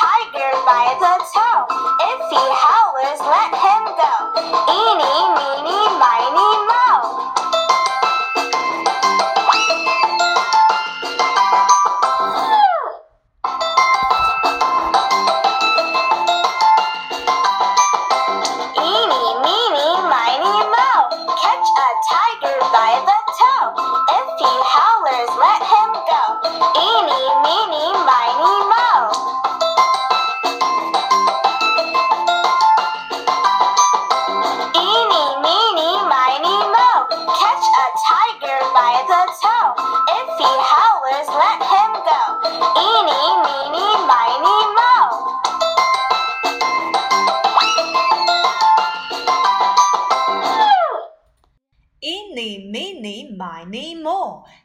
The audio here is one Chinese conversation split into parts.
tiger by the toe.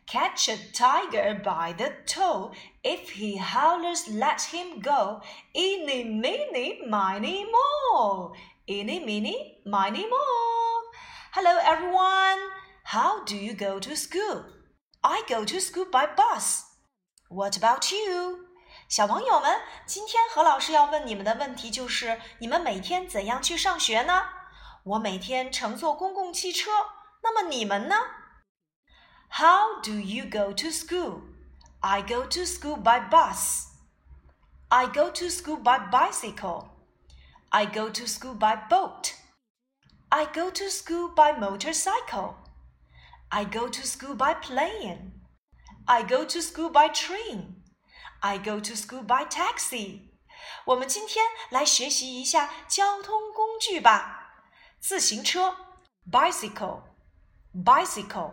catch a tiger by the toe. If he howlers, let him go. Eeny, meeny, miny, mo. Eeny, meeny, miny, mo. Hello, everyone. How do you go to school? I go to school by bus. What about you? 小朋友们，今天何老师要问你们的问题就是：你们每天怎样去上学呢？我每天乘坐公共汽车。那么你们呢 ？How do you go to school? I go to school by bus. I go to school by bicycle. I go to school by boat. I go to school by motorcycle. I go to school by plane. I go to school by train. I go to school by taxi。我们今天来学习一下交通工具吧。自行车，bicycle，bicycle；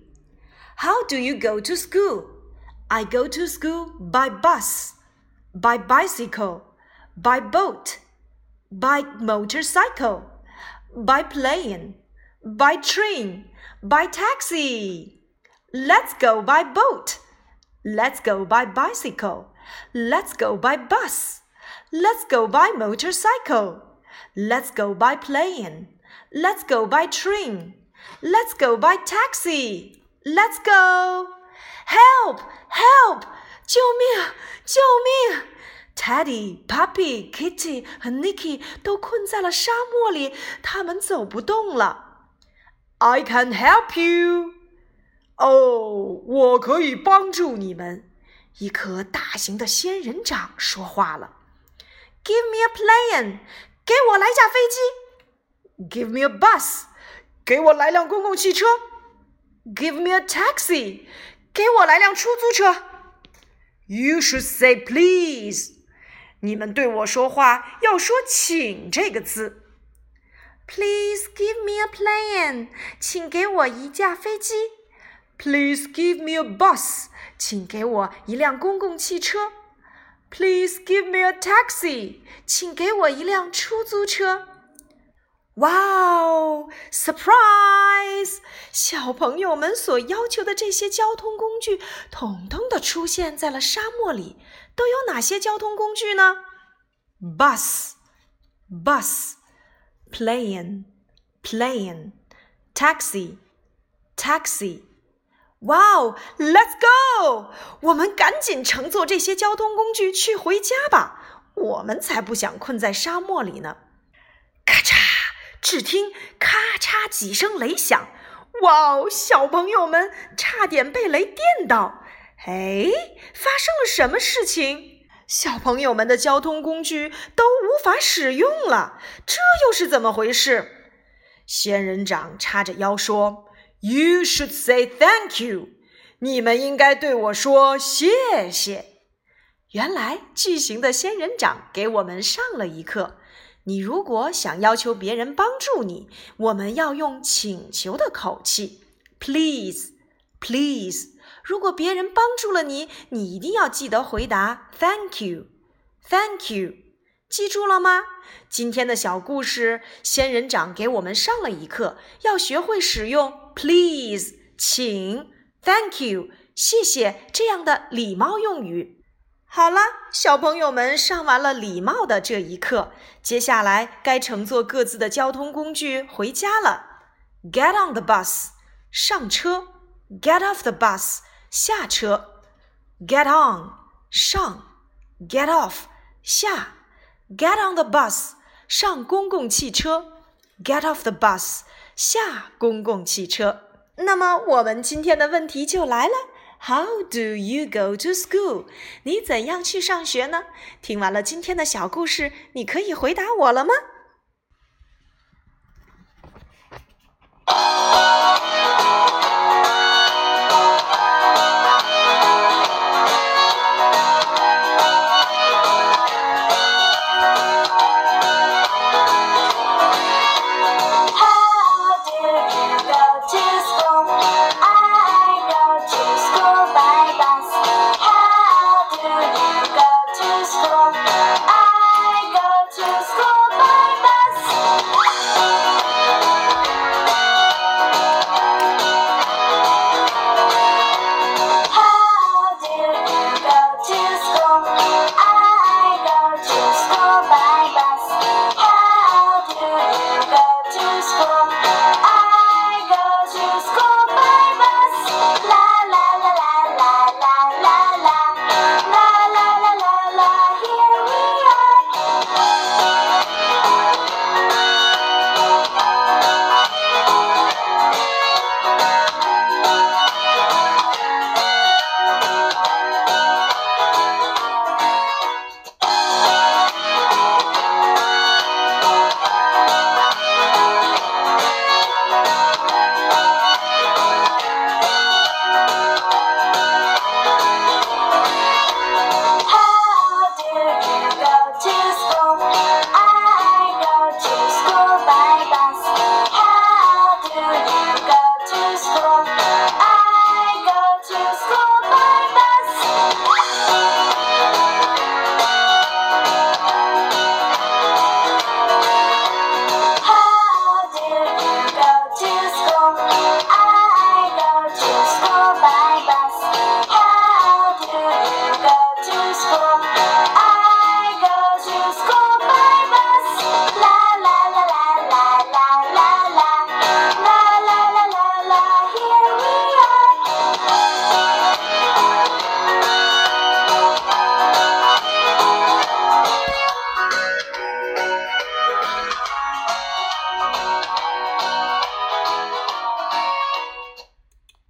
How do you go to school? I go to school by bus, by bicycle, by boat, by motorcycle, by plane, by train, by taxi. Let's go by boat. Let's go by bicycle. Let's go by bus. Let's go by motorcycle. Let's go by plane. Let's go by train. Let's go by taxi. Let's go. Help! Help! 救命！救命！Teddy、Puppy、Kitty 和 Nicky 都困在了沙漠里，他们走不动了。I can help you. 哦，我可以帮助你们。一颗大型的仙人掌说话了：“Give me a plane，给我来架飞机；Give me a bus，给我来辆公共汽车；Give me a taxi，给我来辆出租车。”You should say please，你们对我说话要说“请”这个字。Please give me a plane，请给我一架飞机。Please give me a bus。请给我一辆公共汽车。Please give me a taxi。请给我一辆出租车。哇哦，surprise！小朋友们所要求的这些交通工具，统统的出现在了沙漠里。都有哪些交通工具呢？Bus，bus，plane，plane，taxi，taxi。哇哦，Let's go！我们赶紧乘坐这些交通工具去回家吧。我们才不想困在沙漠里呢。只听咔嚓几声雷响。哇哦，小朋友们差点被雷电到。哎，发生了什么事情？小朋友们的交通工具都无法使用了。这又是怎么回事？仙人掌叉着腰说。You should say thank you。你们应该对我说谢谢。原来巨型的仙人掌给我们上了一课。你如果想要求别人帮助你，我们要用请求的口气，please please。如果别人帮助了你，你一定要记得回答 thank you thank you。记住了吗？今天的小故事，仙人掌给我们上了一课，要学会使用 please，请，thank you，谢谢这样的礼貌用语。好了，小朋友们上完了礼貌的这一课，接下来该乘坐各自的交通工具回家了。Get on the bus，上车；Get off the bus，下车；Get on，上；Get off，下。Get on the bus，上公共汽车。Get off the bus，下公共汽车。那么我们今天的问题就来了：How do you go to school？你怎样去上学呢？听完了今天的小故事，你可以回答我了吗？